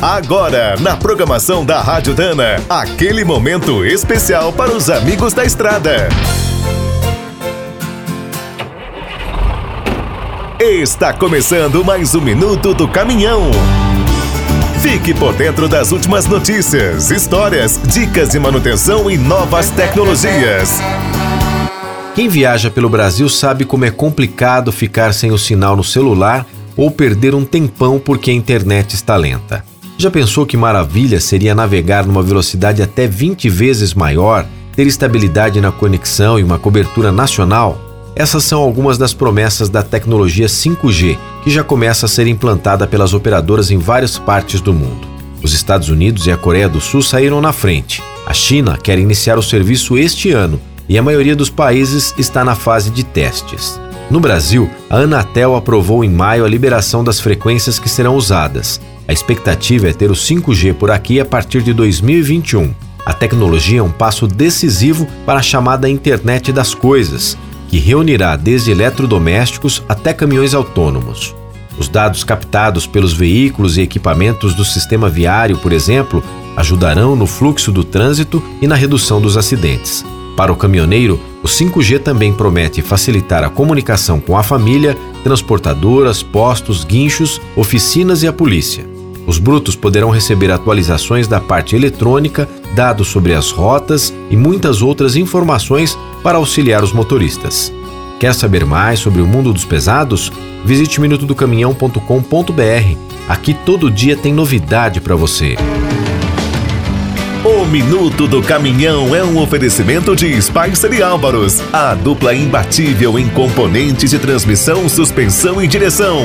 Agora, na programação da Rádio Dana, aquele momento especial para os amigos da estrada. Está começando mais um minuto do caminhão. Fique por dentro das últimas notícias, histórias, dicas de manutenção e novas tecnologias. Quem viaja pelo Brasil sabe como é complicado ficar sem o sinal no celular ou perder um tempão porque a internet está lenta. Já pensou que maravilha seria navegar numa velocidade até 20 vezes maior, ter estabilidade na conexão e uma cobertura nacional? Essas são algumas das promessas da tecnologia 5G, que já começa a ser implantada pelas operadoras em várias partes do mundo. Os Estados Unidos e a Coreia do Sul saíram na frente. A China quer iniciar o serviço este ano e a maioria dos países está na fase de testes. No Brasil, a Anatel aprovou em maio a liberação das frequências que serão usadas. A expectativa é ter o 5G por aqui a partir de 2021. A tecnologia é um passo decisivo para a chamada Internet das Coisas, que reunirá desde eletrodomésticos até caminhões autônomos. Os dados captados pelos veículos e equipamentos do sistema viário, por exemplo, ajudarão no fluxo do trânsito e na redução dos acidentes. Para o caminhoneiro, o 5G também promete facilitar a comunicação com a família, transportadoras, postos, guinchos, oficinas e a polícia. Os brutos poderão receber atualizações da parte eletrônica, dados sobre as rotas e muitas outras informações para auxiliar os motoristas. Quer saber mais sobre o mundo dos pesados? Visite minutodocaminhão.com.br. Aqui todo dia tem novidade para você. O Minuto do Caminhão é um oferecimento de Spicer e Álvaros, a dupla imbatível em componentes de transmissão, suspensão e direção.